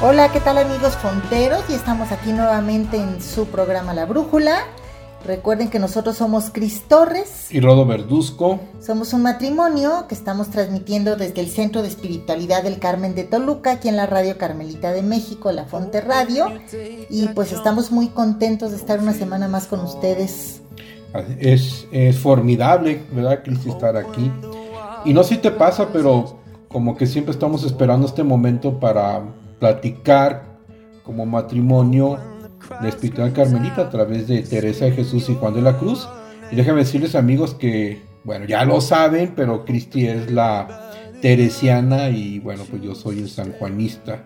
Hola, ¿qué tal amigos fonteros? Y estamos aquí nuevamente en su programa La Brújula. Recuerden que nosotros somos Cris Torres. Y Rodo Verduzco. Somos un matrimonio que estamos transmitiendo desde el Centro de Espiritualidad del Carmen de Toluca, aquí en la Radio Carmelita de México, La Fonte Radio. Y pues estamos muy contentos de estar una semana más con ustedes. Es, es formidable, ¿verdad, Cris, estar aquí? Y no sé si te pasa, pero como que siempre estamos esperando este momento para platicar como matrimonio la espiritual carmelita a través de Teresa de Jesús y Juan de la Cruz. Y déjame decirles amigos que, bueno, ya lo saben, pero Cristi es la teresiana y bueno, pues yo soy el sanjuanista,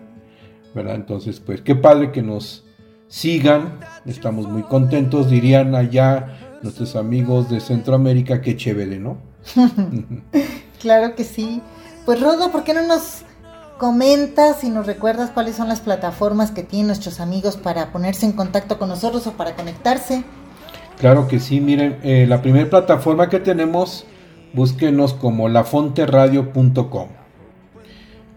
¿verdad? Entonces, pues qué padre que nos sigan, estamos muy contentos, dirían allá nuestros amigos de Centroamérica, qué chévere, ¿no? claro que sí. Pues Rodo, ¿por qué no nos comentas y nos recuerdas cuáles son las plataformas que tienen nuestros amigos para ponerse en contacto con nosotros o para conectarse. Claro que sí, miren, eh, la primera plataforma que tenemos, búsquenos como lafonteradio.com.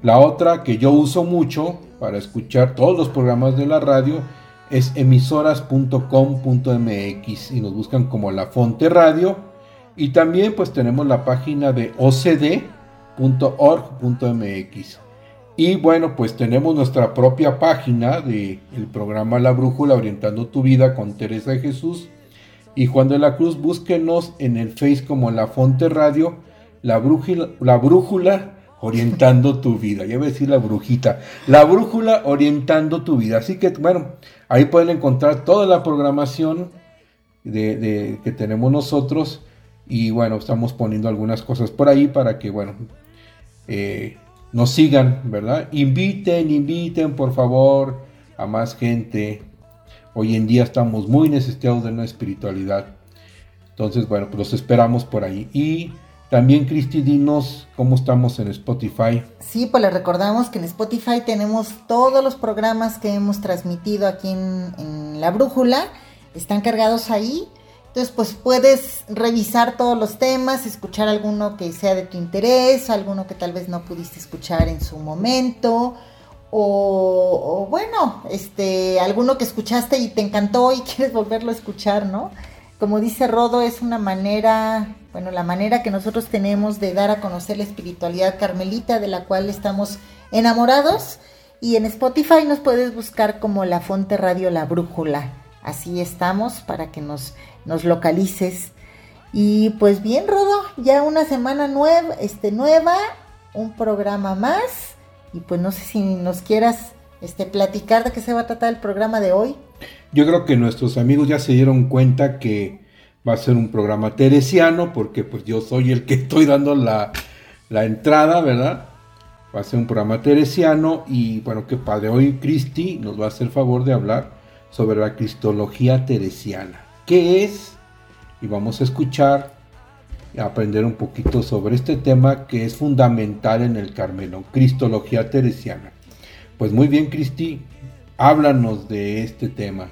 La otra que yo uso mucho para escuchar todos los programas de la radio es emisoras.com.mx y nos buscan como La Fonte Radio. Y también pues tenemos la página de ocd.org.mx. Y bueno, pues tenemos nuestra propia página del el programa La Brújula Orientando tu Vida con Teresa de Jesús y Juan de la Cruz. Búsquenos en el Face como La Fonte Radio, La Brújula, la brújula Orientando tu Vida. Ya voy a decir la brujita. La Brújula Orientando tu Vida. Así que bueno, ahí pueden encontrar toda la programación de, que tenemos nosotros. Y bueno, estamos poniendo algunas cosas por ahí para que, bueno, eh, nos sigan, ¿verdad? Inviten, inviten por favor a más gente. Hoy en día estamos muy necesitados de una espiritualidad. Entonces, bueno, pues los esperamos por ahí. Y también, Cristi, dinos cómo estamos en Spotify. Sí, pues les recordamos que en Spotify tenemos todos los programas que hemos transmitido aquí en, en La Brújula. Están cargados ahí. Entonces, pues puedes revisar todos los temas, escuchar alguno que sea de tu interés, alguno que tal vez no pudiste escuchar en su momento, o, bueno, este, alguno que escuchaste y te encantó y quieres volverlo a escuchar, ¿no? Como dice Rodo, es una manera, bueno, la manera que nosotros tenemos de dar a conocer la espiritualidad carmelita de la cual estamos enamorados. Y en Spotify nos puedes buscar como La Fonte Radio La Brújula. Así estamos para que nos nos localices. Y pues bien, Rodo, ya una semana nueva, este, nueva, un programa más. Y pues no sé si nos quieras este, platicar de qué se va a tratar el programa de hoy. Yo creo que nuestros amigos ya se dieron cuenta que va a ser un programa teresiano, porque pues yo soy el que estoy dando la, la entrada, ¿verdad? Va a ser un programa teresiano y bueno, qué padre. Hoy Cristi nos va a hacer favor de hablar sobre la cristología teresiana qué es y vamos a escuchar y aprender un poquito sobre este tema que es fundamental en el Carmelo, Cristología Teresiana. Pues muy bien, Cristi, háblanos de este tema.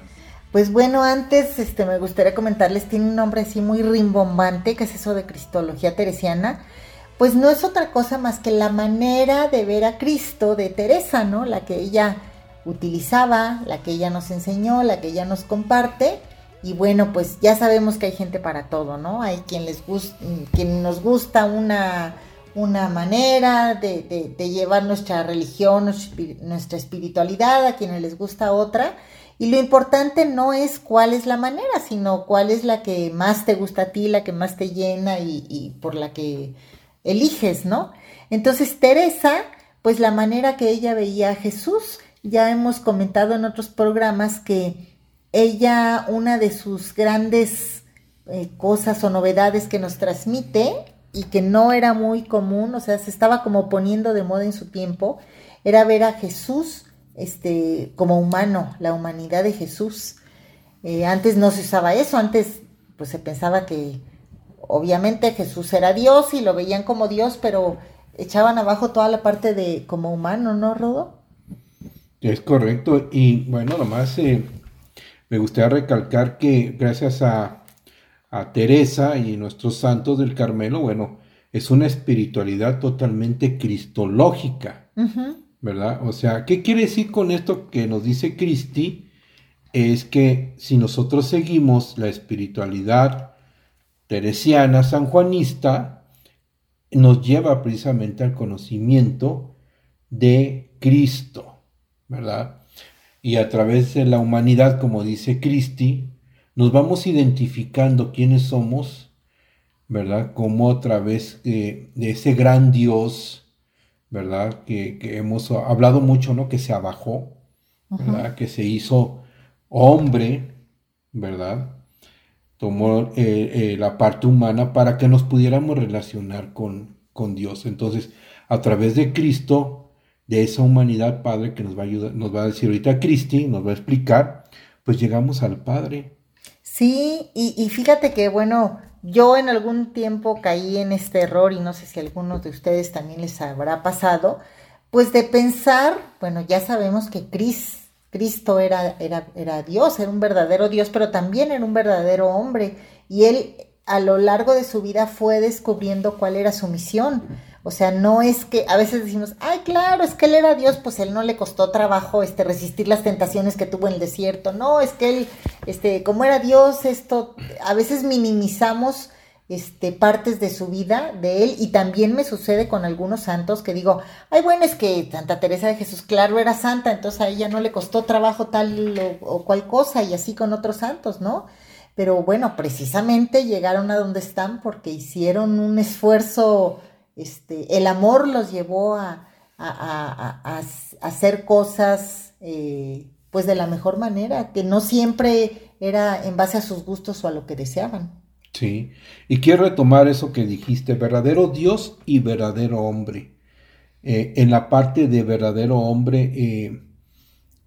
Pues bueno, antes este, me gustaría comentarles, tiene un nombre así muy rimbombante, que es eso de Cristología Teresiana. Pues no es otra cosa más que la manera de ver a Cristo de Teresa, ¿no? La que ella utilizaba, la que ella nos enseñó, la que ella nos comparte y bueno, pues ya sabemos que hay gente para todo, ¿no? Hay quien les quien nos gusta una, una manera de, de, llevar nuestra religión, nuestra espiritualidad, a quienes les gusta otra. Y lo importante no es cuál es la manera, sino cuál es la que más te gusta a ti, la que más te llena y, y por la que eliges, ¿no? Entonces Teresa, pues la manera que ella veía a Jesús, ya hemos comentado en otros programas que ella, una de sus grandes eh, cosas o novedades que nos transmite y que no era muy común, o sea, se estaba como poniendo de moda en su tiempo, era ver a Jesús este, como humano, la humanidad de Jesús. Eh, antes no se usaba eso, antes pues se pensaba que obviamente Jesús era Dios y lo veían como Dios, pero echaban abajo toda la parte de como humano, ¿no, Rodo? Es correcto. Y bueno, nomás eh, me gustaría recalcar que gracias a, Teresa y nuestros santos del Carmelo, bueno, es una espiritualidad totalmente cristológica, ¿verdad? O sea, ¿qué quiere decir con esto que nos dice Cristi? Es que si nosotros seguimos la espiritualidad teresiana, sanjuanista, nos lleva precisamente al conocimiento de Cristo. ¿Verdad? Y a través de la humanidad, como dice Cristi, nos vamos identificando quiénes somos, ¿verdad? Como a través de, ese gran Dios, ¿verdad? Que, hemos hablado mucho, ¿no? Que se abajó, ¿verdad? Que se hizo hombre, ¿verdad? Tomó eh, eh, la parte humana para que nos pudiéramos relacionar con, con Dios. Entonces, a través de Cristo, de esa humanidad, Padre, que nos va a ayudar, nos va a decir ahorita Cristi, nos va a explicar, pues llegamos al Padre. Sí, y, fíjate que, bueno, yo en algún tiempo caí en este error y no sé si a algunos de ustedes también les habrá pasado, pues de pensar, bueno, ya sabemos que Cristo era, era, era Dios, era un verdadero Dios, pero también era un verdadero hombre y él a lo largo de su vida fue descubriendo cuál era su misión. O sea, no es que a veces decimos, ay, claro, es que él era Dios, pues él no le costó trabajo este resistir las tentaciones que tuvo en el desierto. No, es que él, este, como era Dios, esto, a veces minimizamos este, partes de su vida, de él, y también me sucede con algunos santos que digo, ay, bueno, es que Santa Teresa de Jesús, claro, era santa, entonces a ella no le costó trabajo tal o, o cual cosa, y así con otros santos, ¿no? Pero bueno, precisamente llegaron a donde están porque hicieron un esfuerzo este, el amor los llevó a, hacer cosas eh, pues de la mejor manera, que no siempre era en base a sus gustos o a lo que deseaban. Sí, y quiero retomar eso que dijiste, verdadero Dios y verdadero hombre. Eh, en la parte de verdadero hombre, eh,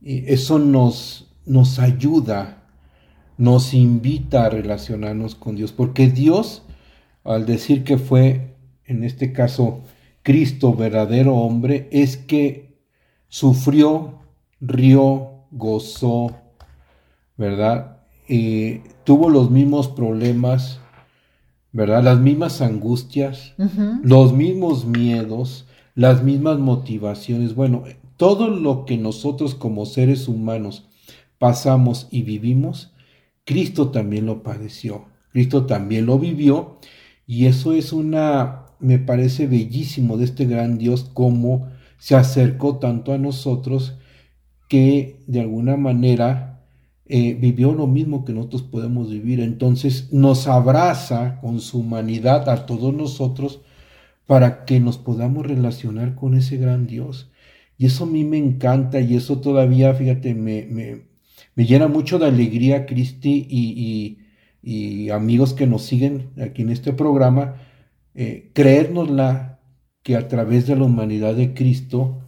eso nos, nos ayuda, nos invita a relacionarnos con Dios, porque Dios, al decir que fue en este caso Cristo, verdadero hombre, es que sufrió, rió, gozó, ¿verdad? y tuvo los mismos problemas, ¿verdad? Las mismas angustias, los mismos miedos, las mismas motivaciones. Bueno, todo lo que nosotros como seres humanos pasamos y vivimos, Cristo también lo padeció, Cristo también lo vivió y eso es una me parece bellísimo de este gran Dios cómo se acercó tanto a nosotros que de alguna manera eh, vivió lo mismo que nosotros podemos vivir. Entonces nos abraza con su humanidad a todos nosotros para que nos podamos relacionar con ese gran Dios. Y eso a mí me encanta y eso todavía, fíjate, me, me, llena mucho de alegría, Cristi, y, y amigos que nos siguen aquí en este programa, eh, creérnosla que a través de la humanidad de Cristo,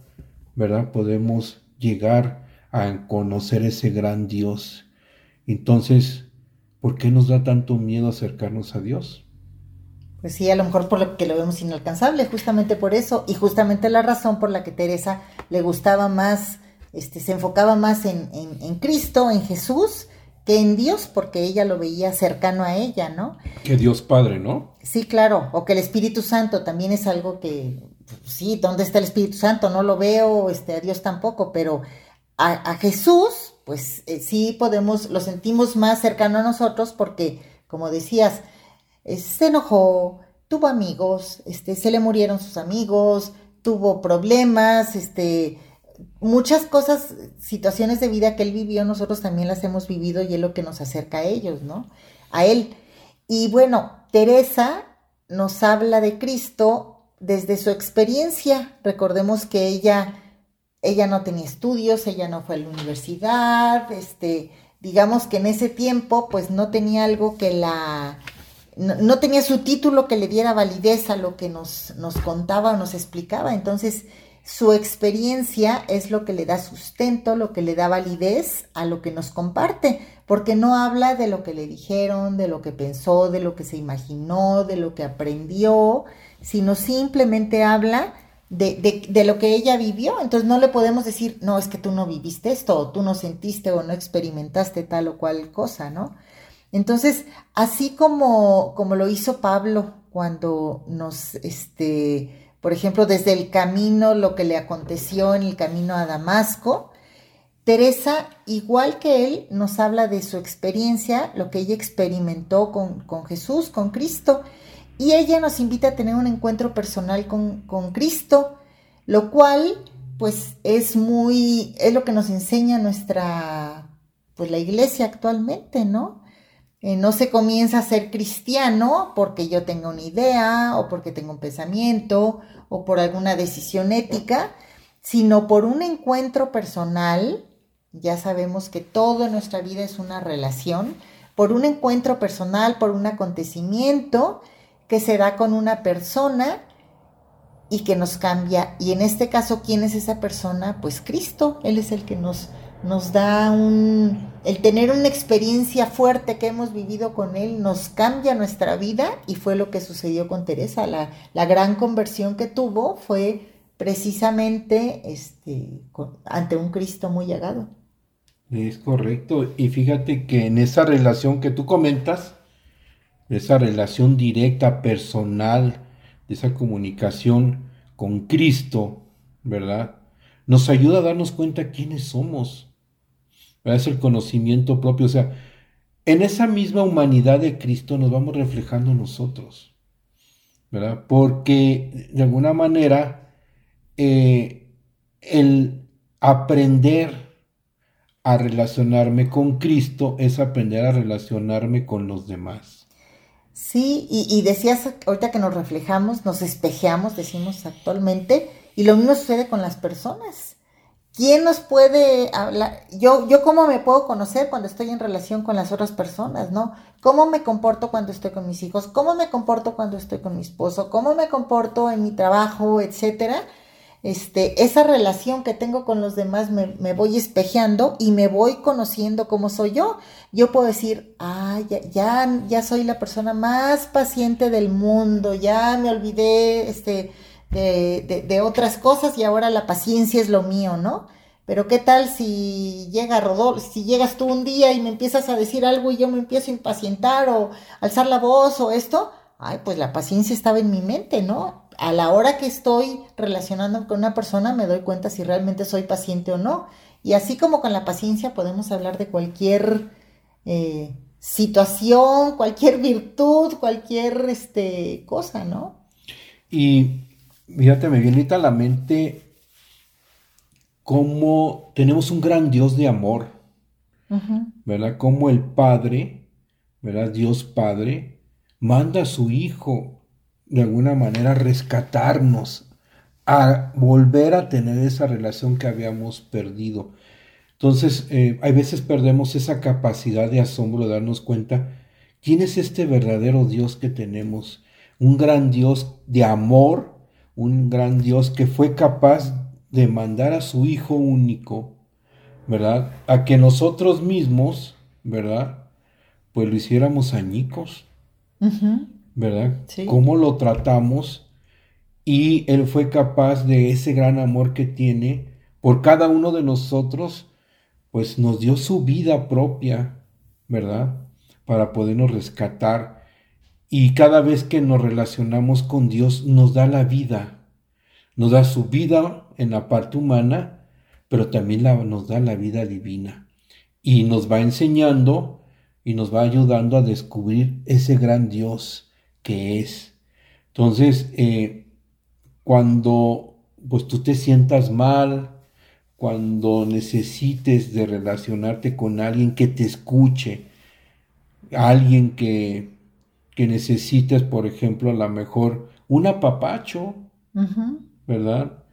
¿verdad? Podemos llegar a conocer ese gran Dios. Entonces, ¿por qué nos da tanto miedo acercarnos a Dios? Pues sí, a lo mejor por lo que lo vemos inalcanzable, justamente por eso, y justamente la razón por la que Teresa le gustaba más, este, se enfocaba más en, en Cristo, en Jesús, que en Dios, porque ella lo veía cercano a ella, ¿no? Que Dios Padre, ¿no? Sí, claro, o que el Espíritu Santo también es algo que, sí, ¿dónde está el Espíritu Santo? No lo veo, este, a Dios tampoco, pero a, Jesús, pues eh, sí podemos, lo sentimos más cercano a nosotros porque, como decías, eh, se enojó, tuvo amigos, este, se le murieron sus amigos, tuvo problemas, este, muchas cosas, situaciones de vida que él vivió, nosotros también las hemos vivido y es lo que nos acerca a ellos, ¿no? A él. Y bueno, Teresa nos habla de Cristo desde su experiencia. Recordemos que ella, ella no tenía estudios, ella no fue a la universidad, este, digamos que en ese tiempo pues no tenía algo que la, no, tenía su título que le diera validez a lo que nos, nos contaba o nos explicaba. Entonces, su experiencia es lo que le da sustento, lo que le da validez a lo que nos comparte, porque no habla de lo que le dijeron, de lo que pensó, de lo que se imaginó, de lo que aprendió, sino simplemente habla de, lo que ella vivió. Entonces no le podemos decir, no, es que tú no viviste esto, o tú no sentiste o no experimentaste tal o cual cosa, ¿no? Entonces, así como, como lo hizo Pablo cuando nos, este, por ejemplo, desde el camino, lo que le aconteció en el camino a Damasco, Teresa, igual que él, nos habla de su experiencia, lo que ella experimentó con, con Jesús, con Cristo, y ella nos invita a tener un encuentro personal con, Cristo, lo cual pues es muy, es lo que nos enseña nuestra, pues la iglesia actualmente, ¿no? Eh, no se comienza a ser cristiano porque yo tenga una idea o porque tengo un pensamiento o por alguna decisión ética, sino por un encuentro personal, ya sabemos que todo en nuestra vida es una relación, por un encuentro personal, por un acontecimiento que se da con una persona y que nos cambia. Y en este caso, ¿quién es esa persona? Pues Cristo. Él es el que nos, nos da un... El tener una experiencia fuerte que hemos vivido con Él nos cambia nuestra vida y fue lo que sucedió con Teresa. La, la gran conversión que tuvo fue precisamente este, ante un Cristo muy llegado. Es correcto. Y fíjate que en esa relación que tú comentas, esa relación directa, personal, de esa comunicación con Cristo, ¿verdad? Nos ayuda a darnos cuenta quiénes somos. Es el conocimiento propio. O sea, en esa misma humanidad de Cristo nos vamos reflejando nosotros, ¿verdad? Porque de alguna manera eh, el aprender a relacionarme con Cristo es aprender a relacionarme con los demás. Sí, y, decías ahorita que nos reflejamos, nos espejeamos, decimos actualmente, y lo mismo sucede con las personas. ¿Quién nos puede hablar? Yo, yo cómo me puedo conocer cuando estoy en relación con las otras personas, ¿no? ¿Cómo me comporto cuando estoy con mis hijos? ¿Cómo me comporto cuando estoy con mi esposo? ¿Cómo me comporto en mi trabajo, etcétera? este, esa relación que tengo con los demás me, voy espejeando y me voy conociendo cómo soy yo. Yo puedo decir, ah, ya, ya, soy la persona más paciente del mundo, ya me olvidé este, de, otras cosas y ahora la paciencia es lo mío, ¿no? Pero qué tal si llega Rodolfo, si llegas tú un día y me empiezas a decir algo y yo me empiezo a impacientar o alzar la voz o esto, ay, pues la paciencia estaba en mi mente, ¿no? a la hora que estoy relacionando con una persona me doy cuenta si realmente soy paciente o no. Y así como con la paciencia podemos hablar de cualquier eh, situación, cualquier virtud, cualquier este, cosa, ¿no? Y fíjate, me viene a la mente cómo tenemos un gran Dios de amor, ¿verdad? Como el Padre, ¿verdad? Dios Padre, manda a su Hijo de alguna manera rescatarnos, a volver a tener esa relación que habíamos perdido. Entonces, eh, hay veces perdemos esa capacidad de asombro de darnos cuenta quién es este verdadero Dios que tenemos. Un gran Dios de amor, un gran Dios que fue capaz de mandar a su Hijo único, ¿verdad? A que nosotros mismos, ¿verdad? Pues lo hiciéramos añicos. ¿verdad? Cómo lo tratamos y Él fue capaz de ese gran amor que tiene por cada uno de nosotros, pues nos dio su vida propia, ¿verdad? Para podernos rescatar. Y cada vez que nos relacionamos con Dios, nos da la vida. Nos da su vida en la parte humana, pero también nos da la vida divina. Y nos va enseñando y nos va ayudando a descubrir ese gran Dios que es. Entonces, eh, cuando pues tú te sientas mal, cuando necesites de relacionarte con alguien que te escuche, alguien que, que necesites, por ejemplo, a lo mejor un apapacho, ¿verdad?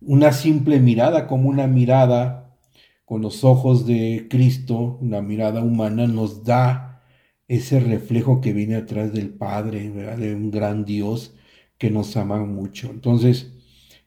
Una simple mirada, como una mirada con los ojos de Cristo, una mirada humana, nos da ese reflejo que viene atrás del Padre, de un gran Dios que nos ama mucho. Entonces,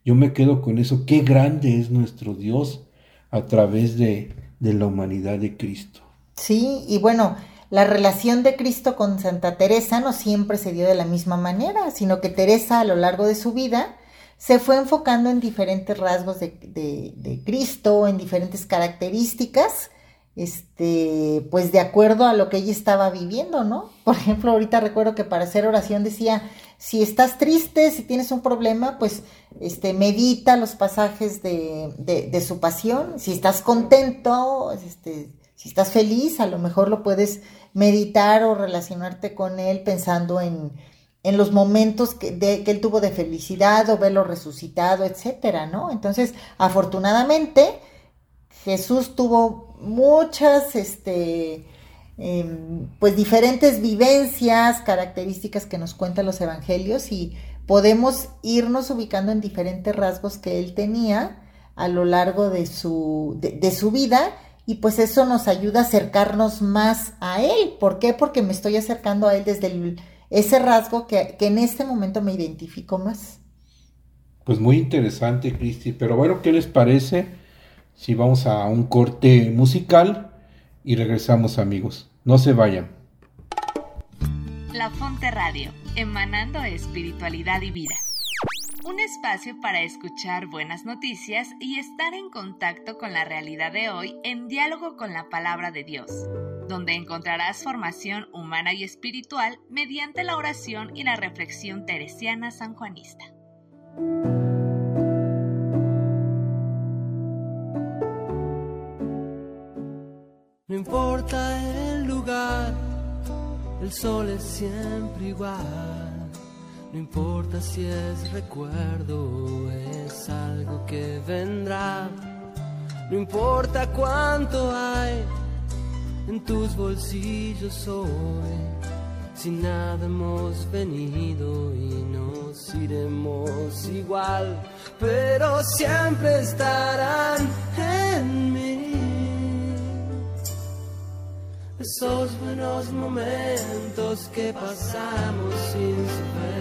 yo me quedo con eso, qué grande es nuestro Dios a través de, de la humanidad de Cristo. Sí, y bueno, la relación de Cristo con Santa Teresa no siempre se dio de la misma manera, sino que Teresa a lo largo de su vida se fue enfocando en diferentes rasgos de, Cristo, en diferentes características, este, pues de acuerdo a lo que ella estaba viviendo, ¿no? Por ejemplo, ahorita recuerdo que para hacer oración decía, si estás triste, si tienes un problema, pues este, medita los pasajes de, de, de su pasión. Si estás contento, este, si estás feliz, a lo mejor lo puedes meditar o relacionarte con él pensando en, en los momentos que, que él tuvo de felicidad o verlo resucitado, etcétera, ¿no? Entonces, afortunadamente, Jesús tuvo muchas, este, eh, pues diferentes vivencias, características que nos cuentan los evangelios y podemos irnos ubicando en diferentes rasgos que él tenía a lo largo de su, de su vida y pues eso nos ayuda a acercarnos más a él. ¿Por qué? Porque me estoy acercando a él desde el, ese rasgo que, que en este momento me identifico más. Pues muy interesante, Cristi. Pero bueno, ¿qué les parece? si vamos a un corte musical y regresamos amigos. No se vayan. La Fonte Radio, emanando espiritualidad y vida. Un espacio para escuchar buenas noticias y estar en contacto con la realidad de hoy en diálogo con la palabra de Dios, donde encontrarás formación humana y espiritual mediante la oración y la reflexión teresiana sanjuanista. No importa el lugar, el sol es siempre igual. No importa si es recuerdo o es algo que vendrá. No importa cuánto hay en tus bolsillos hoy. Si nada hemos venido y nos iremos igual, pero siempre estarán en mí esos buenos momentos que pasamos sin saber.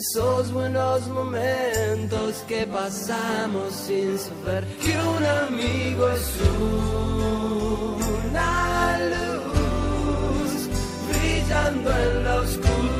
Esos buenos momentos que pasamos sin saber que un amigo es una luz brillando en la oscuridad.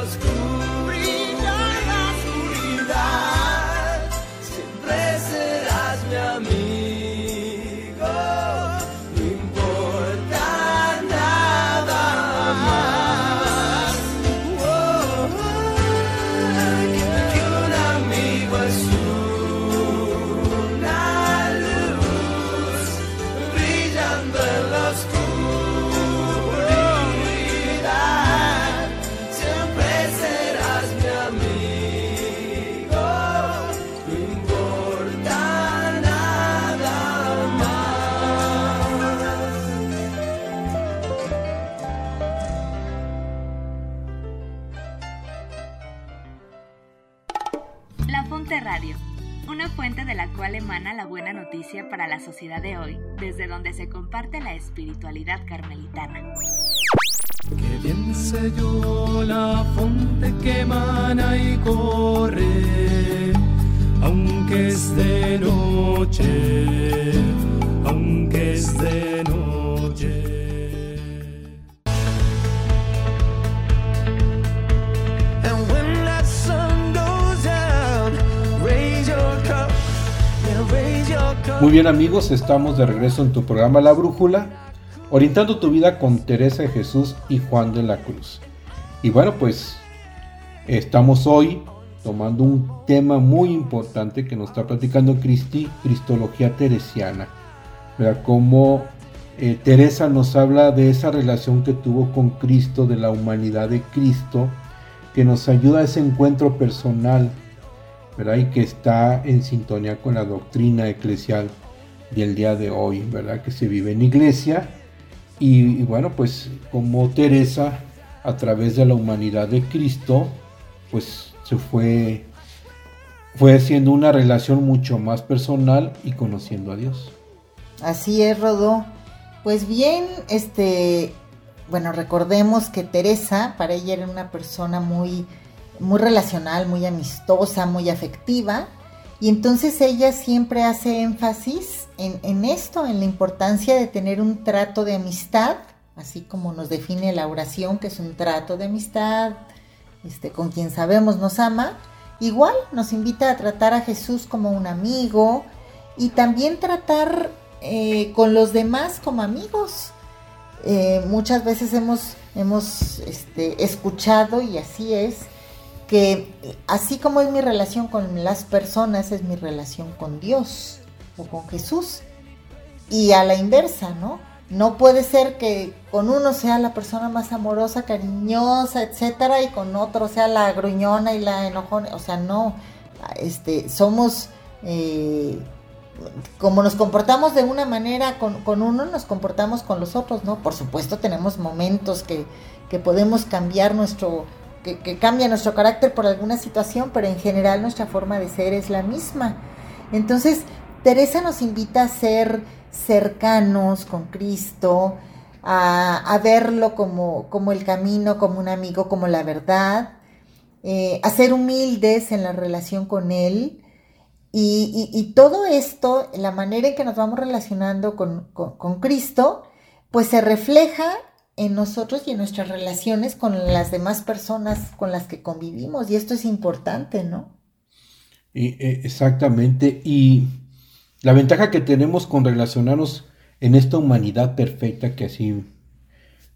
sociedad de hoy, desde donde se comparte la espiritualidad carmelitana. Que bien sé yo la fuente que emana y corre aunque es de noche, Muy bien amigos, estamos de regreso en tu programa La Brújula, orientando tu vida con Teresa de Jesús y Juan de la Cruz. Y bueno, pues estamos hoy tomando un tema muy importante que nos está platicando Cristi, Cristología Teresiana. ¿Verdad? Cómo eh, Teresa nos habla de esa relación que tuvo con Cristo, de la humanidad de Cristo, que nos ayuda a ese encuentro personal, ¿verdad? Y que está en sintonía con la doctrina eclesial del día de hoy, ¿verdad? Que se vive en iglesia. Y, bueno, pues como Teresa, a través de la humanidad de Cristo, pues se fue, fue haciendo una relación mucho más personal y conociendo a Dios. Así es, Rodó. Pues bien, este, bueno, recordemos que Teresa, para ella era una persona muy, muy relacional, muy amistosa, muy afectiva. Y entonces ella siempre hace énfasis en, esto, en la importancia de tener un trato de amistad, así como nos define la oración, que es un trato de amistad, este, con quien sabemos nos ama. Igual nos invita a tratar a Jesús como un amigo y también tratar eh, con los demás como amigos. Eh, muchas veces hemos, hemos este, escuchado, y así es, que así como es mi relación con las personas, es mi relación con Dios o con Jesús. Y a la inversa, ¿no? No puede ser que con uno sea la persona más amorosa, cariñosa, etcétera, y con otro sea la gruñona y la enojona. O sea, no. Este, somos eh, como nos comportamos de una manera con, con, uno, nos comportamos con los otros, ¿no? Por supuesto tenemos momentos que, que podemos cambiar nuestro, que, cambia nuestro carácter por alguna situación, pero en general nuestra forma de ser es la misma. Entonces, Teresa nos invita a ser cercanos con Cristo, a, a verlo como, como, el camino, como un amigo, como la verdad, eh, a ser humildes en la relación con Él, y, y, y, todo esto, la manera en que nos vamos relacionando con, con, con, Cristo, pues se refleja en nosotros y en nuestras relaciones con las demás personas con las que convivimos. Y esto es importante, ¿no? Eh, exactamente. Y la ventaja que tenemos con relacionarnos en esta humanidad perfecta, que así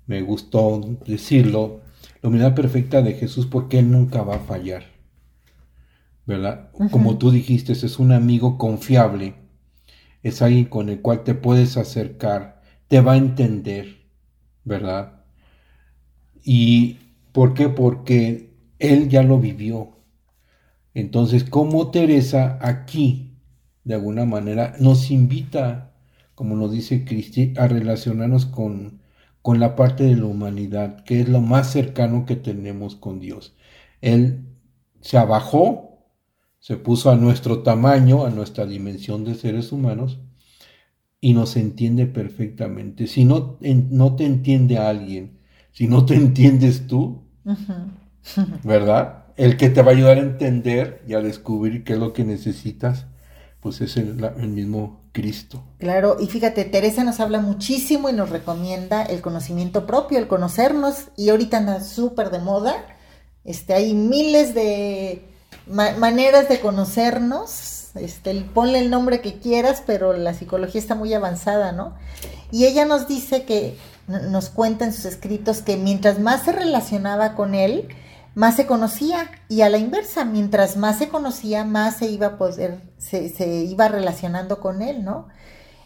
me gustó decirlo, la humanidad perfecta de Jesús, porque Él nunca va a fallar. ¿verdad? Uh -huh. Como tú dijiste, es un amigo confiable, es alguien con el cual te puedes acercar, te va a entender, ¿verdad? ¿Y por qué? Porque él ya lo vivió. Entonces, como Teresa aquí, de alguna manera, nos invita, como nos dice Cristi, a relacionarnos con, con la parte de la humanidad, que es lo más cercano que tenemos con Dios. Él se abajó, se puso a nuestro tamaño, a nuestra dimensión de seres humanos, y nos entiende perfectamente. Si no, en, no te entiende alguien, si no te entiendes tú, uh -huh. ¿verdad? El que te va a ayudar a entender y a descubrir qué es lo que necesitas, pues es el, el mismo Cristo. Claro, y fíjate, Teresa nos habla muchísimo y nos recomienda el conocimiento propio, el conocernos, y ahorita anda súper de moda. Este, hay miles de ma maneras de conocernos, este, ponle el nombre que quieras, pero la psicología está muy avanzada, ¿no? Y ella nos dice que, nos cuenta en sus escritos que mientras más se relacionaba con él, más se conocía, y a la inversa, mientras más se conocía, más se iba a poder, se, se iba relacionando con él, ¿no?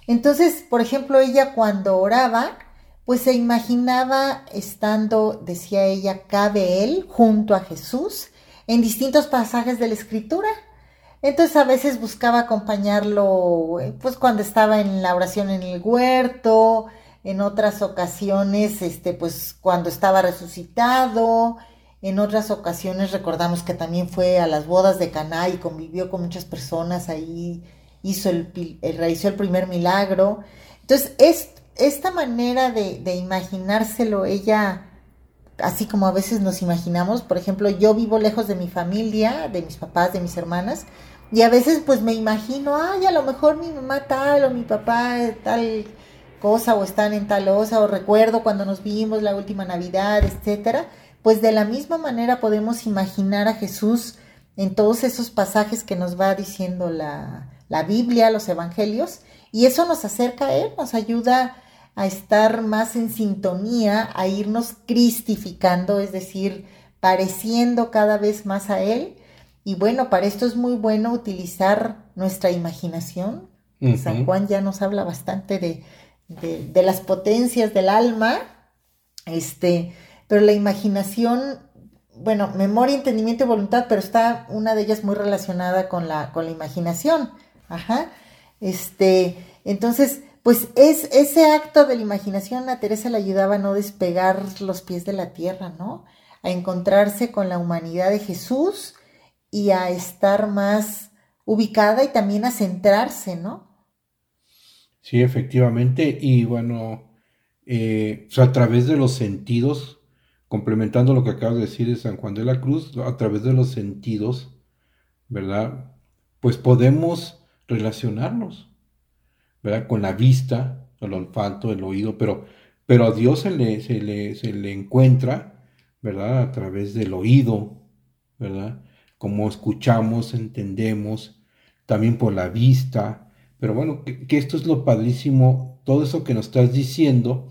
Entonces, por ejemplo, ella cuando oraba, pues se imaginaba estando, decía ella, cabe él junto a Jesús, en distintos pasajes de la escritura. Entonces a veces buscaba acompañarlo, pues cuando estaba en la oración en el huerto, en otras ocasiones, este, pues cuando estaba resucitado, en otras ocasiones recordamos que también fue a las bodas de Caná y convivió con muchas personas ahí, hizo el, el realizó el primer milagro. Entonces es, esta manera de imaginárselo ella así como a veces nos imaginamos, por ejemplo, yo vivo lejos de mi familia, de mis papás, de mis hermanas, Y a veces pues me imagino, ay, a lo mejor mi mamá tal o mi papá tal cosa o están en tal osa o recuerdo cuando nos vimos la última Navidad, etcétera. Pues de la misma manera podemos imaginar a Jesús en todos esos pasajes que nos va diciendo la, la Biblia, los evangelios, y eso nos acerca a Él, nos ayuda a estar más en sintonía, a irnos cristificando, es decir, pareciendo cada vez más a Él. Y bueno, para esto es muy bueno utilizar nuestra imaginación. San Juan ya nos habla bastante de, de, las potencias del alma, este, pero la imaginación, bueno, memoria, entendimiento y voluntad, pero está una de ellas muy relacionada con la, con la imaginación. Ajá. Este, entonces, pues es ese acto de la imaginación a Teresa le ayudaba a no despegar los pies de la tierra, ¿no? A encontrarse con la humanidad de Jesús y a estar más ubicada y también a centrarse, ¿no? Sí, efectivamente. Y bueno, eh, a través de los sentidos, complementando lo que acabas de decir de San Juan de la Cruz, a través de los sentidos, ¿verdad? Pues podemos relacionarnos, ¿verdad? Con la vista, el olfato, el oído, pero, pero a Dios se le, se le, se le encuentra, ¿verdad? A través del oído, ¿verdad? Como escuchamos, entendemos, también por la vista, pero bueno, que, esto es lo padrísimo, todo eso que nos estás diciendo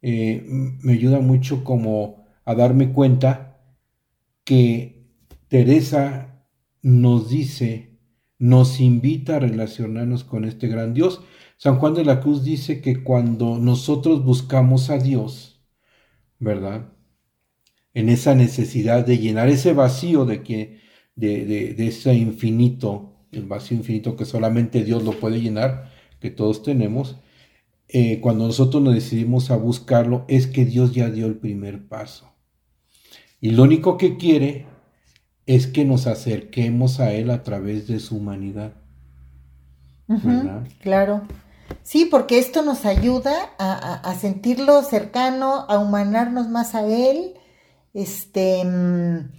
eh, me ayuda mucho como a darme cuenta que Teresa nos dice, nos invita a relacionarnos con este gran Dios. San Juan de la Cruz dice que cuando nosotros buscamos a Dios, ¿verdad? En esa necesidad de llenar ese vacío de que de, de, de ese infinito el vacío infinito que solamente Dios lo puede llenar, que todos tenemos, eh, cuando nosotros nos decidimos a buscarlo, es que Dios ya dio el primer paso. Y lo único que quiere es que nos acerquemos a Él a través de su humanidad. claro. Sí, porque esto nos ayuda a, sentirlo cercano, a humanarnos más a Él, este, mm,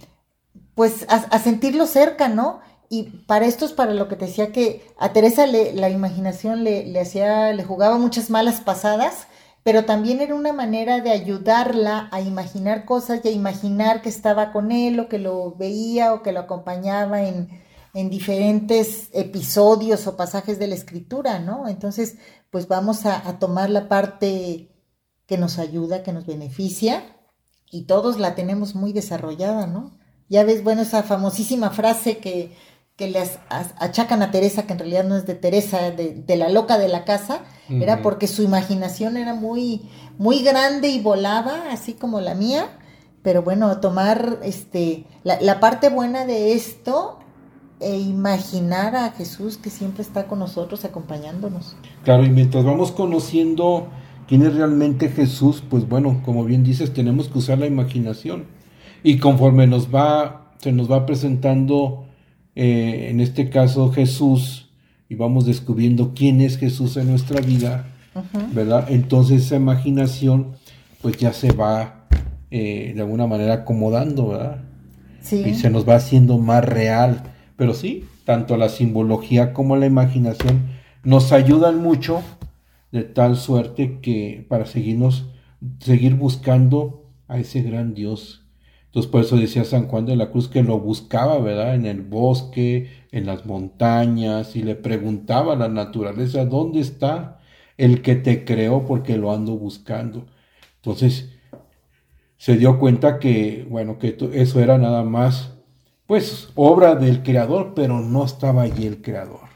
pues a, sentirlo cerca, ¿no? y para esto es para lo que te decía que a Teresa le, la imaginación le, hacía, le jugaba muchas malas pasadas, pero también era una manera de ayudarla a imaginar cosas y a imaginar que estaba con él o que lo veía o que lo acompañaba en, en diferentes episodios o pasajes de la escritura, ¿no? Entonces, pues vamos a tomar la parte que nos ayuda, que nos beneficia, y todos la tenemos muy desarrollada, ¿no? Ya ves, bueno, esa famosísima frase que que le achacan a Teresa, que en realidad no es de Teresa, de, la loca de la casa, era porque su imaginación era muy, muy grande y volaba, así como la mía. Pero bueno, tomar este, la, parte buena de esto e imaginar a Jesús que siempre está con nosotros, acompañándonos. Claro, y mientras vamos conociendo quién es realmente Jesús, pues bueno, como bien dices, tenemos que usar la imaginación. Y conforme nos va, se nos va presentando eh, en este caso Jesús, y vamos descubriendo quién es Jesús en nuestra vida, ¿verdad? Entonces esa imaginación pues ya se va eh, de alguna manera acomodando, ¿verdad? Sí. Y se nos va haciendo más real. Pero sí, tanto la simbología como la imaginación nos ayudan mucho de tal suerte que para seguirnos, seguir buscando a ese gran Dios entonces por eso decía San Juan de la Cruz que lo buscaba, ¿verdad? En el bosque, en las montañas, y le preguntaba a la naturaleza, ¿dónde está el que te creó? Porque lo ando buscando. Entonces se dio cuenta que, bueno, que eso era nada más, pues, obra del creador, pero no estaba allí el creador.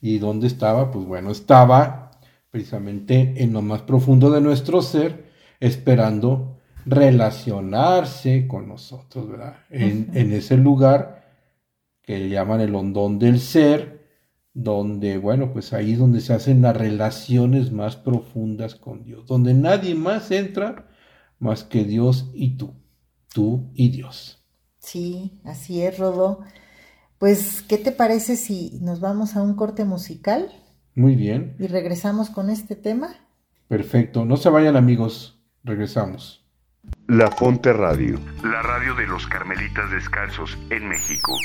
¿Y dónde estaba? Pues bueno, estaba precisamente en lo más profundo de nuestro ser, esperando relacionarse con nosotros, ¿verdad? En, ese lugar que llaman el hondón del ser, donde, bueno, pues ahí es donde se hacen las relaciones más profundas con Dios, donde nadie más entra más que Dios y tú, tú y Dios. Sí, así es, Rodo. Pues, ¿qué te parece si nos vamos a un corte musical? Muy bien. Y regresamos con este tema. Perfecto, no se vayan amigos, regresamos. La Fonte Radio, la radio de los Carmelitas Descalzos en México.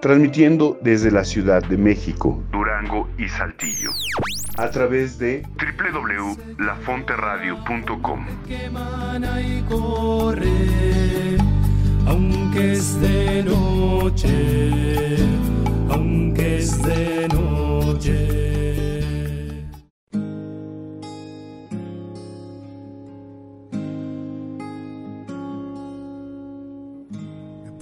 transmitiendo desde la Ciudad de México, Durango y Saltillo, a través de www.lafonteradio.com. aunque es de noche, aunque es de noche.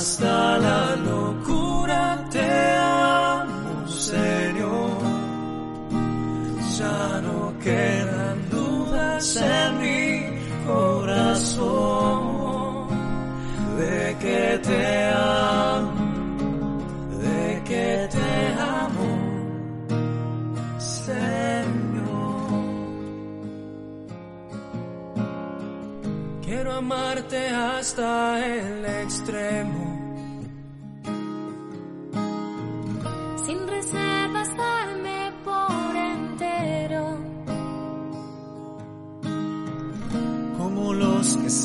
Hasta la locura te amo, Señor. Ya no quedan dudas en mi corazón de que te amo, de que te amo, Señor. Quiero amarte hasta el extremo,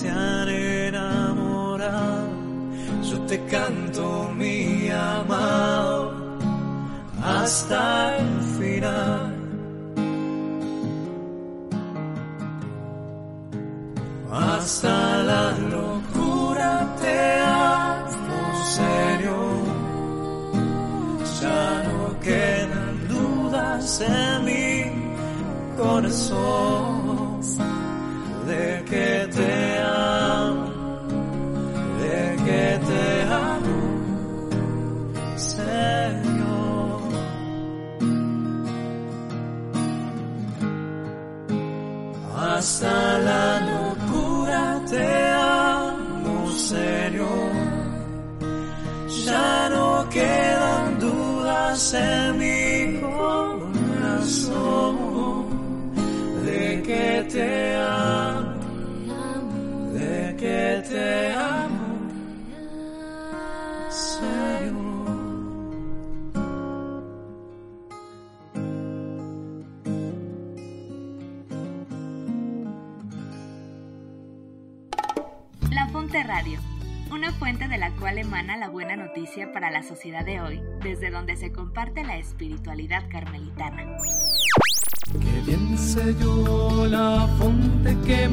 se han enamorado. Yo te canto mi amado hasta el final. Hasta la locura te amo, Señor. Ya no quedan dudas en mi corazón de que dudas de la buena noticia para la sociedad de hoy, desde donde se comparte la espiritualidad carmelitana. Bien yo la que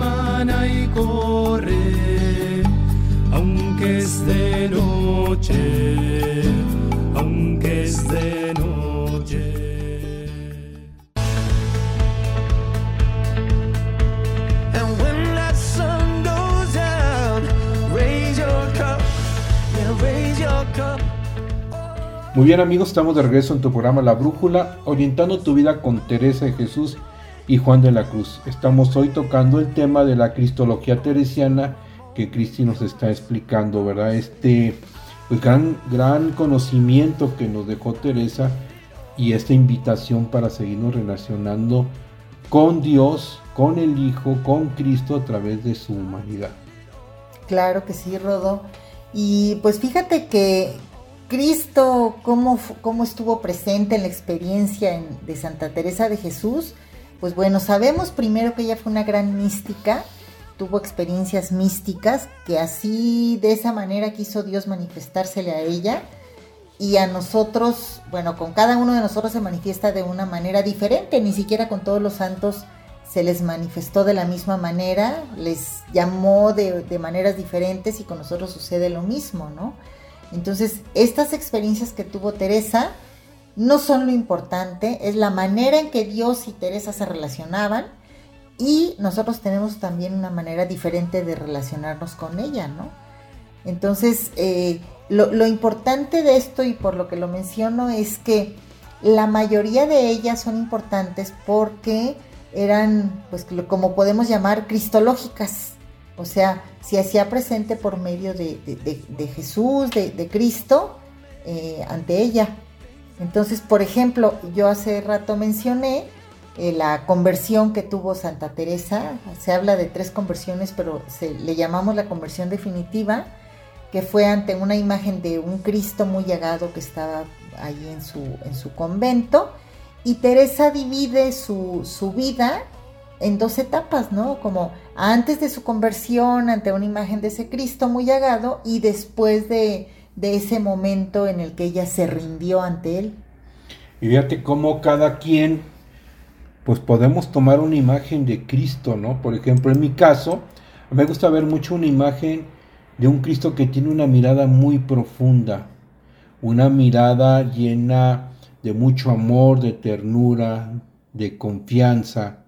y corre, aunque noche, aunque noche. Muy bien amigos, estamos de regreso en tu programa La Brújula, orientando tu vida con Teresa de Jesús y Juan de la Cruz. Estamos hoy tocando el tema de la cristología teresiana que Cristi nos está explicando, ¿verdad? Este pues, gran, gran conocimiento que nos dejó Teresa y esta invitación para seguirnos relacionando con Dios, con el Hijo, con Cristo a través de su humanidad. Claro que sí, Rodo. Y pues fíjate que Cristo, cómo, cómo estuvo presente en la experiencia en- de Santa Teresa de Jesús, pues bueno, sabemos primero que ella fue una gran mística, tuvo experiencias místicas, que así de esa manera quiso Dios manifestársele a ella. Y a nosotros, bueno, con cada uno de nosotros se manifiesta de una manera diferente, ni siquiera con todos los santos se les manifestó de la misma manera, les llamó de, de maneras diferentes y con nosotros sucede lo mismo, ¿no? Entonces, estas experiencias que tuvo Teresa no son lo importante, es la manera en que Dios y Teresa se relacionaban y nosotros tenemos también una manera diferente de relacionarnos con ella, ¿no? Entonces, eh, lo, lo importante de esto y por lo que lo menciono es que la mayoría de ellas son importantes porque eran, pues como podemos llamar, cristológicas. O sea, se hacía presente por medio de, Jesús, de, Cristo, eh, ante ella. Entonces, por ejemplo, yo hace rato mencioné eh, la conversión que tuvo Santa Teresa. Se habla de tres conversiones, pero se, le llamamos la conversión definitiva, que fue ante una imagen de un Cristo muy llagado que estaba ahí en su, en su convento. Y Teresa divide su vida en dos etapas, ¿no? Como antes de su conversión ante una imagen de ese Cristo muy llagado y después de, de ese momento en el que ella se rindió ante él. Y fíjate cómo cada quien, pues podemos tomar una imagen de Cristo, ¿no? Por ejemplo, en mi caso, me gusta ver mucho una imagen de un Cristo que tiene una mirada muy profunda, una mirada llena de mucho amor, de ternura, de confianza.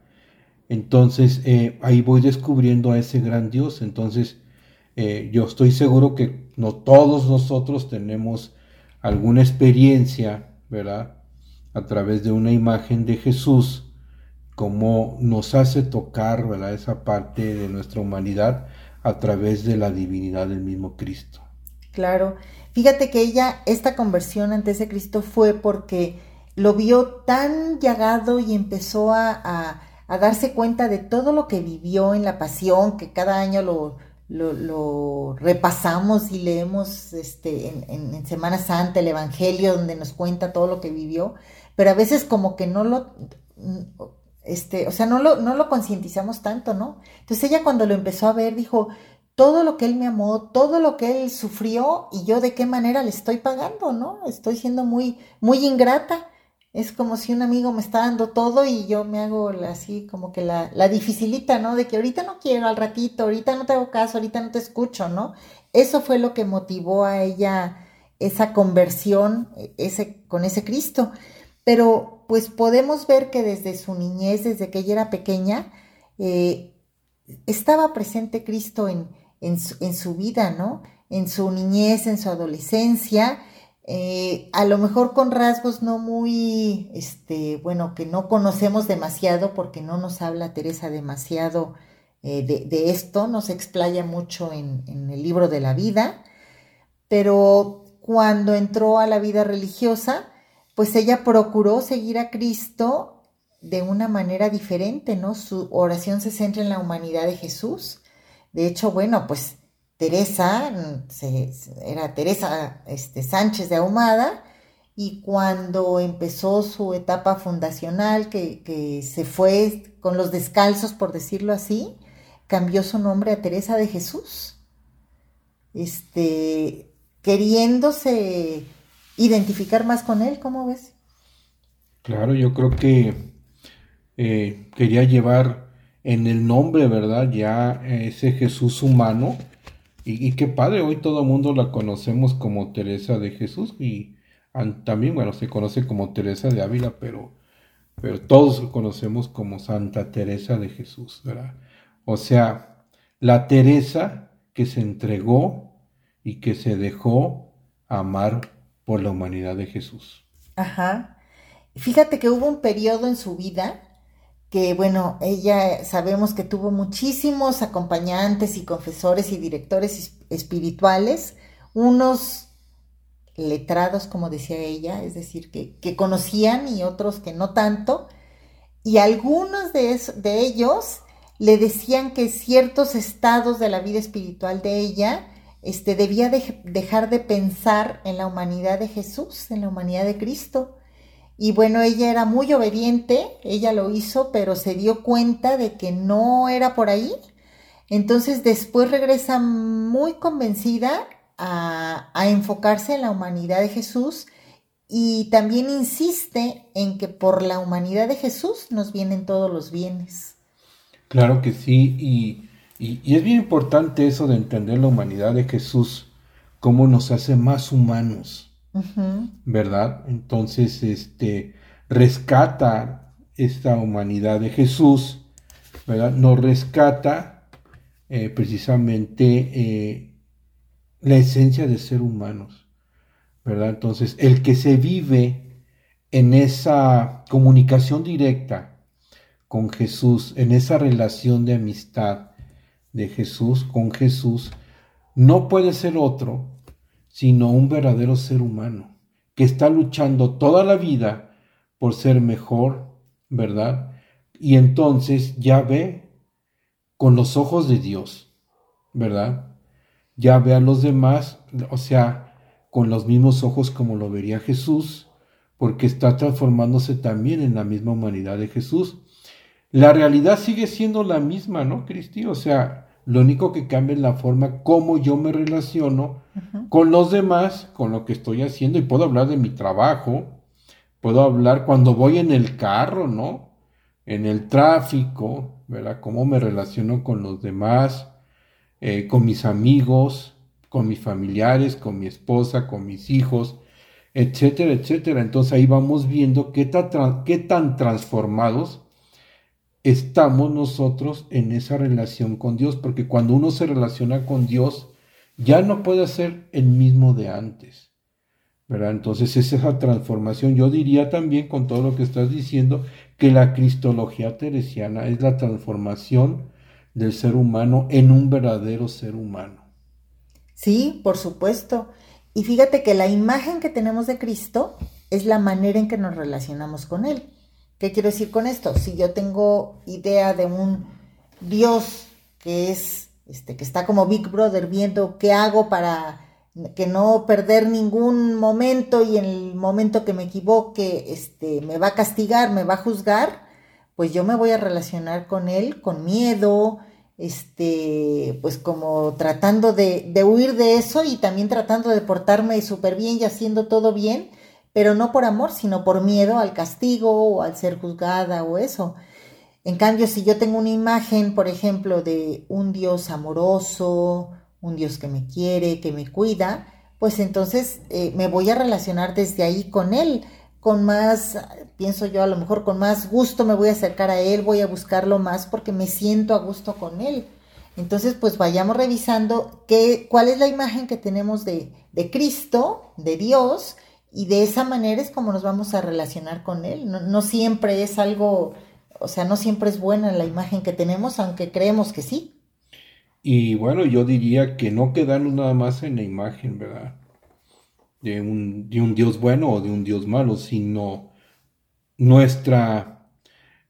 Entonces eh, ahí voy descubriendo a ese gran Dios. Entonces eh, yo estoy seguro que no todos nosotros tenemos alguna experiencia, ¿verdad? A través de una imagen de Jesús, como nos hace tocar, ¿verdad? Esa parte de nuestra humanidad a través de la divinidad del mismo Cristo. Claro. Fíjate que ella, esta conversión ante ese Cristo fue porque lo vio tan llagado y empezó a, a, a darse cuenta de todo lo que vivió en la pasión, que cada año lo, lo, repasamos y leemos este, en, en, en, Semana Santa el Evangelio donde nos cuenta todo lo que vivió, pero a veces como que no lo, este, o sea, no lo, no lo concientizamos tanto, ¿no? Entonces ella cuando lo empezó a ver dijo, todo lo que él me amó, todo lo que él sufrió y yo de qué manera le estoy pagando, ¿no? Estoy siendo muy, muy ingrata. Es como si un amigo me está dando todo y yo me hago así como que la, la dificilita, ¿no? De que ahorita no quiero, al ratito, ahorita no te hago caso, ahorita no te escucho, ¿no? Eso fue lo que motivó a ella esa conversión ese, con ese Cristo. Pero pues podemos ver que desde su niñez, desde que ella era pequeña, eh, estaba presente Cristo en, en, su, en, su, vida, ¿no? En su niñez, en su adolescencia, eh, a lo mejor con rasgos no muy, este, bueno, que no conocemos demasiado porque no nos habla Teresa demasiado eh, de, esto, nos explaya mucho en el libro de la vida, pero cuando entró a la vida religiosa, pues ella procuró seguir a Cristo de una manera diferente, ¿no? Su oración se centra en la humanidad de Jesús. De hecho, bueno, pues Teresa, era Teresa este, Sánchez de Ahumada, y cuando empezó su etapa fundacional, que, que, se fue con los descalzos, por decirlo así, cambió su nombre a Teresa de Jesús, este, queriéndose identificar más con él, ¿cómo ves? Claro, yo creo que eh, quería llevar en el nombre, ¿verdad? Ya ese Jesús humano. Y, qué padre, hoy todo el mundo la conocemos como Teresa de Jesús y también, bueno, se conoce como Teresa de Ávila, pero, pero todos conocemos como Santa Teresa de Jesús, ¿verdad? O sea, la Teresa que se entregó y que se dejó amar por la humanidad de Jesús. Ajá. Fíjate que hubo un periodo en su vida que, bueno, ella sabemos que tuvo muchísimos acompañantes y confesores y directores espirituales, unos letrados, como decía ella, es decir, que, que conocían y otros que no tanto, y algunos de, de ellos le decían que ciertos estados de la vida espiritual de ella este, debía de, dejar de pensar en la humanidad de Jesús, en la humanidad de Cristo. Y bueno, ella era muy obediente, ella lo hizo, pero se dio cuenta de que no era por ahí. Entonces después regresa muy convencida a, enfocarse en la humanidad de Jesús y también insiste en que por la humanidad de Jesús nos vienen todos los bienes. Claro que sí, y y, y, es bien importante eso de entender la humanidad de Jesús, cómo nos hace más humanos, ¿verdad? Entonces, este, rescata esta humanidad de Jesús, ¿verdad? Nos rescata eh, precisamente eh, la esencia de ser humanos, ¿verdad? Entonces, el que se vive en esa comunicación directa con Jesús, en esa relación de amistad, de Jesús con Jesús no puede ser otro, sino un verdadero ser humano, que está luchando toda la vida por ser mejor, ¿verdad? Y entonces ya ve con los ojos de Dios, ¿verdad? Ya ve a los demás, o sea, con los mismos ojos como lo vería Jesús, porque está transformándose también en la misma humanidad de Jesús. La realidad sigue siendo la misma, ¿no, Cristi? O sea, lo único que cambia es la forma como yo me relaciono con los demás, con lo que estoy haciendo, y puedo hablar de mi trabajo, puedo hablar cuando voy en el carro, ¿no? En el tráfico, ¿verdad? Cómo me relaciono con los demás, eh, con mis amigos, con mis familiares, con mi esposa, con mis hijos, etcétera, etcétera. Entonces ahí vamos viendo qué tan, qué tan transformados estamos nosotros en esa relación con Dios, porque cuando uno se relaciona con Dios, ya no puede ser el mismo de antes. ¿verdad? Entonces es esa transformación. Yo diría también con todo lo que estás diciendo que la cristología teresiana es la transformación del ser humano en un verdadero ser humano. Sí, por supuesto. Y fíjate que la imagen que tenemos de Cristo es la manera en que nos relacionamos con Él. ¿Qué quiero decir con esto? Si yo tengo idea de un Dios que es, este, que está como Big Brother viendo qué hago para que no perder ningún momento y en el momento que me equivoque, este, me va a castigar, me va a juzgar, pues yo me voy a relacionar con él con miedo, este, pues como tratando de, de huir de eso y también tratando de portarme súper bien y haciendo todo bien, pero no por amor, sino por miedo al castigo o al ser juzgada o eso. En cambio, si yo tengo una imagen, por ejemplo, de un Dios amoroso, un Dios que me quiere, que me cuida, pues entonces eh, me voy a relacionar desde ahí con Él, con más, pienso yo, a lo mejor con más gusto me voy a acercar a Él, voy a buscarlo más porque me siento a gusto con Él. Entonces, pues vayamos revisando qué, cuál es la imagen que tenemos de, de Cristo, de Dios, y de esa manera es como nos vamos a relacionar con Él. No, siempre es algo, o sea, no siempre es buena la imagen que tenemos, aunque creemos que sí. Y bueno, yo diría que no quedarnos nada más en la imagen, ¿verdad? De un, de un Dios bueno o de un Dios malo, sino nuestra,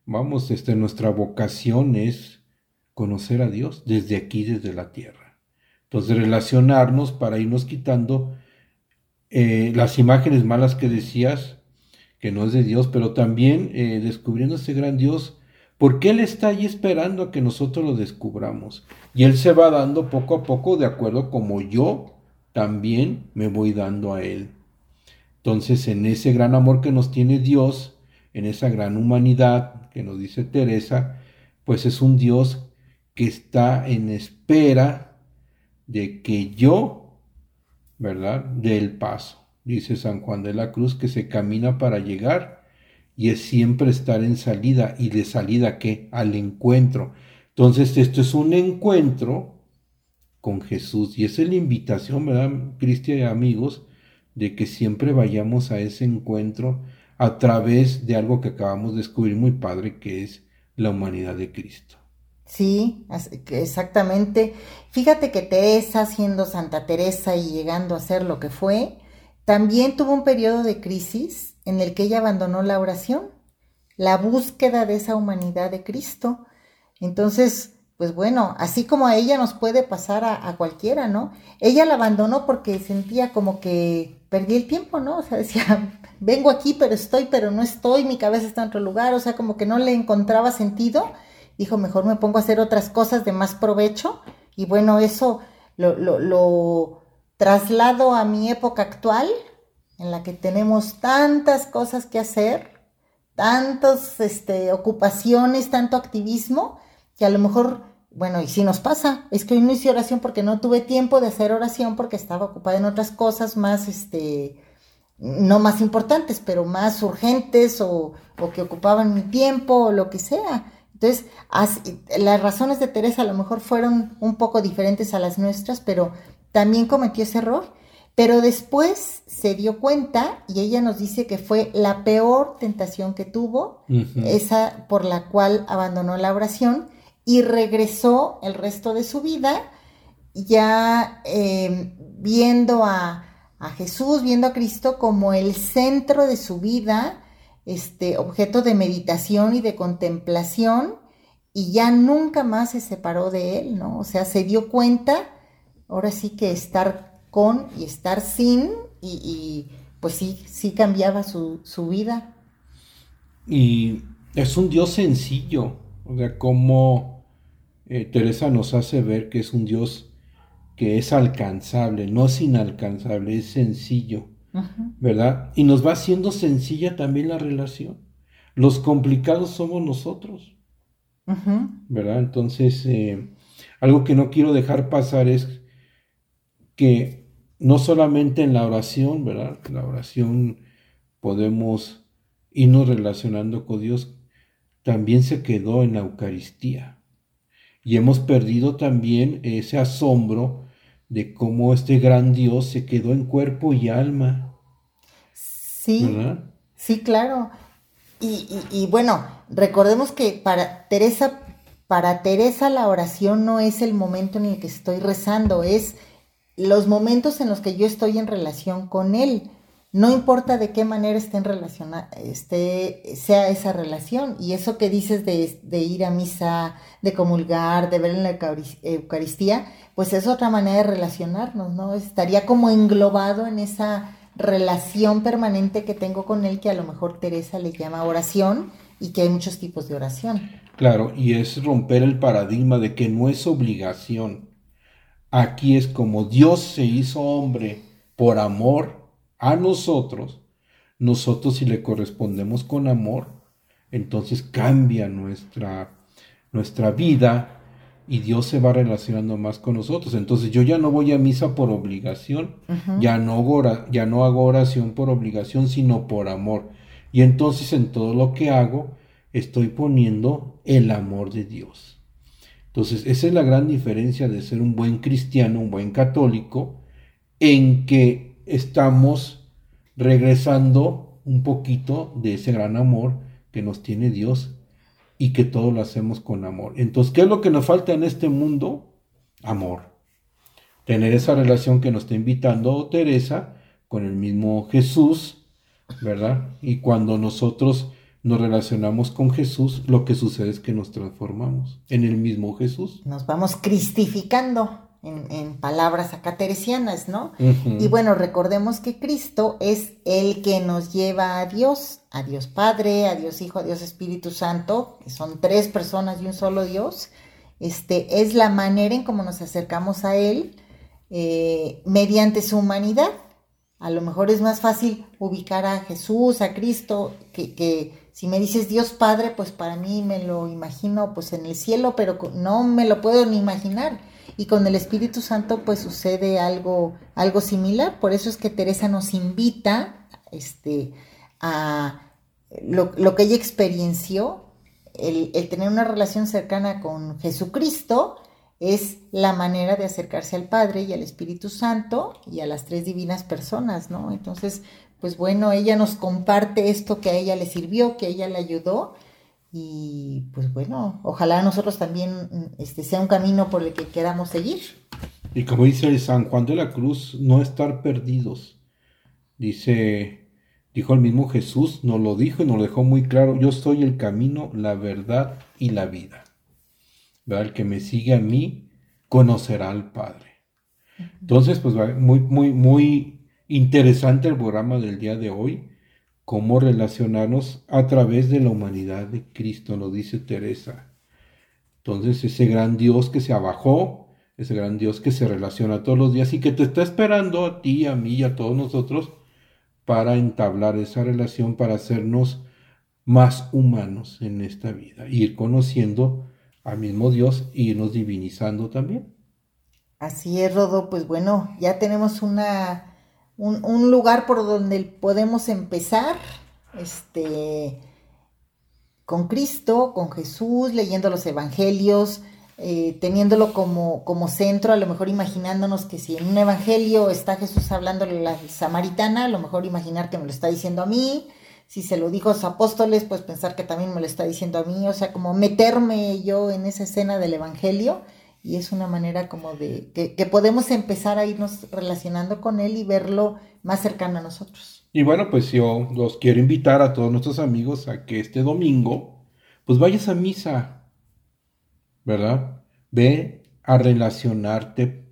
vamos, este, nuestra vocación es conocer a Dios desde aquí, desde la tierra. Entonces, relacionarnos para irnos quitando eh, las imágenes malas que decías, que no es de Dios, pero también eh, descubriendo ese gran Dios, porque Él está ahí esperando a que nosotros lo descubramos. Y Él se va dando poco a poco de acuerdo como yo también me voy dando a Él. Entonces, en ese gran amor que nos tiene Dios, en esa gran humanidad que nos dice Teresa, pues es un Dios que está en espera de que yo ¿verdad? Del paso. Dice San Juan de la Cruz que se camina para llegar y es siempre estar en salida. ¿Y de salida qué? Al encuentro. Entonces, esto es un encuentro con Jesús y es la invitación, ¿verdad, Cristian y amigos? De que siempre vayamos a ese encuentro a través de algo que acabamos de descubrir muy padre, que es la humanidad de Cristo. Sí, exactamente. Fíjate que Teresa, siendo Santa Teresa y llegando a ser lo que fue, también tuvo un periodo de crisis en el que ella abandonó la oración, la búsqueda de esa humanidad de Cristo. Entonces, pues bueno, así como a ella nos puede pasar a, a, cualquiera, ¿no? Ella la abandonó porque sentía como que perdí el tiempo, ¿no? O sea, decía, vengo aquí, pero estoy, pero no estoy, mi cabeza está en otro lugar, o sea, como que no le encontraba sentido dijo, mejor me pongo a hacer otras cosas de más provecho. Y bueno, eso lo, lo, traslado a mi época actual, en la que tenemos tantas cosas que hacer, tantas este, ocupaciones, tanto activismo, que a lo mejor, bueno, y si nos pasa, es que hoy no hice oración porque no tuve tiempo de hacer oración porque estaba ocupada en otras cosas más, este, no más importantes, pero más urgentes o, o que ocupaban mi tiempo o lo que sea. Entonces, las razones de Teresa a lo mejor fueron un poco diferentes a las nuestras, pero también cometió ese error. Pero después se dio cuenta y ella nos dice que fue la peor tentación que tuvo, esa por la cual abandonó la oración y regresó el resto de su vida ya eh, viendo a, a Jesús, viendo a Cristo como el centro de su vida, este objeto de meditación y de contemplación, y ya nunca más se separó de él, ¿no? O sea, se dio cuenta, ahora sí que estar con y estar sin, y, pues sí, sí cambiaba su, su vida. Y es un Dios sencillo, o sea, como eh, Teresa nos hace ver que es un Dios que es alcanzable, no es inalcanzable, es sencillo, ¿verdad? Y nos va haciendo sencilla también la relación. Los complicados somos nosotros, ¿verdad? Entonces, eh, algo que no quiero dejar pasar es que no solamente en la oración, ¿verdad? La oración podemos irnos relacionando con Dios, también se quedó en la Eucaristía. Y hemos perdido también ese asombro de cómo este gran Dios se quedó en cuerpo y alma. Sí, ¿verdad? sí, claro. Y, y- y bueno, recordemos que para Teresa, para Teresa la oración no es el momento en el que estoy rezando, es los momentos en los que yo estoy en relación con Él. No importa de qué manera esté en relación, esté, sea esa relación. Y eso que dices de, ir a misa, de comulgar, de ver en la Eucaris- Eucaristía, pues es otra manera de relacionarnos, ¿no? Estaría como englobado en esa relación permanente que tengo con Él, que a lo mejor Teresa le llama oración y que hay muchos tipos de oración. Claro, y es romper el paradigma de que no es obligación. Aquí es como Dios se hizo hombre por amor a nosotros, nosotros si le correspondemos con amor, entonces cambia nuestra, nuestra vida y Dios se va relacionando más con nosotros. Entonces yo ya no voy a misa por obligación, ya, no hago ora- ya no hago oración por obligación, sino por amor. Y entonces en todo lo que hago estoy poniendo el amor de Dios. Entonces esa es la gran diferencia de ser un buen cristiano, un buen católico, en que estamos regresando un poquito de ese gran amor que nos tiene Dios y que todo lo hacemos con amor. Entonces, ¿qué es lo que nos falta en este mundo? Amor. Tener esa relación que nos está invitando Teresa con el mismo Jesús, ¿verdad? Y cuando nosotros nos relacionamos con Jesús, lo que sucede es que nos transformamos en el mismo Jesús. Nos vamos cristificando en, en palabras acá teresianas, ¿no? Y bueno, recordemos que Cristo es el que nos lleva a Dios, a Dios Padre, a Dios Hijo, a Dios Espíritu Santo, que son tres personas y un solo Dios. Este es la manera en cómo nos acercamos a Él eh, mediante su humanidad. A lo mejor es más fácil ubicar a Jesús, a Cristo, que, que si me dices Dios Padre, pues para mí me lo imagino pues en el cielo, pero no me lo puedo ni imaginar. Y con el Espíritu Santo pues sucede algo, algo similar. Por eso es que Teresa nos invita este, a lo, que ella experiencia, el, el tener una relación cercana con Jesucristo, es la manera de acercarse al Padre y al Espíritu Santo y a las tres divinas personas, ¿no? Entonces, pues bueno, ella nos comparte esto que a ella le sirvió, que a ella le ayudó y pues bueno, ojalá nosotros también mm, este sea un camino por el que queramos seguir. Y como dice el San Juan de la Cruz, no estar perdidos. Dice, dijo el mismo Jesús, nos lo dijo y nos lo dejó muy claro, yo soy el camino, la verdad y la vida. ¿Verdad? El que me sigue a mí conocerá al Padre. Entonces, pues muy, muy, muy interesante el programa del día de hoy, cómo relacionarnos a través de la humanidad de Cristo, nos dice Teresa. Entonces, ese gran Dios que se abajó, ese gran Dios que se relaciona todos los días y que te está esperando a ti, a mí y a todos nosotros para entablar esa relación, para hacernos más humanos en esta vida, ir conociendo al mismo Dios y irnos divinizando también. Así es, Rodo, pues bueno, ya tenemos una, un, lugar por donde podemos empezar, este, con Cristo, con Jesús, leyendo los evangelios, eh, teniéndolo como, como centro, a lo mejor imaginándonos que si en un evangelio está Jesús hablándole a la samaritana, a lo mejor imaginar que me lo está diciendo a mí, si se lo dijo a los apóstoles, pues pensar que también me lo está diciendo a mí, o sea, como meterme yo en esa escena del evangelio y es una manera como de que, podemos empezar a irnos relacionando con él y verlo más cercano a nosotros. Y bueno, pues yo los quiero invitar a todos nuestros amigos a que este domingo, pues vayas a misa, ¿verdad? Ve a relacionarte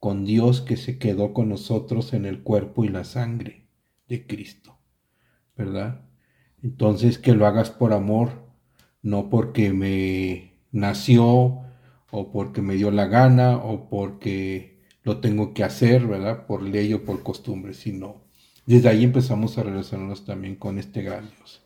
con Dios que se quedó con nosotros en el cuerpo y la sangre de Cristo, ¿verdad? Entonces que lo hagas por amor, no porque me nació o porque me dio la gana o porque lo tengo que hacer, ¿verdad? Por ley o por costumbre, sino desde ahí empezamos a relacionarnos también con este gran Dios.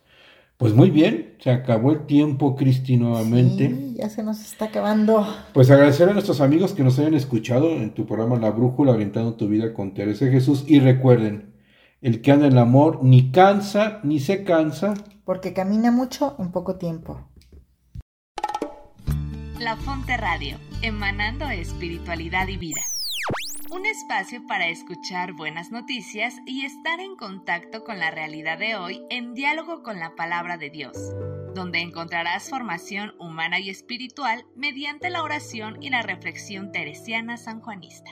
Pues muy bien, se acabó el tiempo, Cristi, nuevamente. Sí, ya se nos está acabando. Pues agradecer a nuestros amigos que nos hayan escuchado en tu programa La Brújula, orientando tu vida con Teresa Jesús. Y recuerden, el que anda en el amor ni cansa ni se cansa. Porque camina mucho en poco tiempo. La Fonte Radio, emanando espiritualidad y vida. Un espacio para escuchar buenas noticias y estar en contacto con la realidad de hoy en diálogo con la palabra de Dios, donde encontrarás formación humana y espiritual mediante la oración y la reflexión teresiana sanjuanista.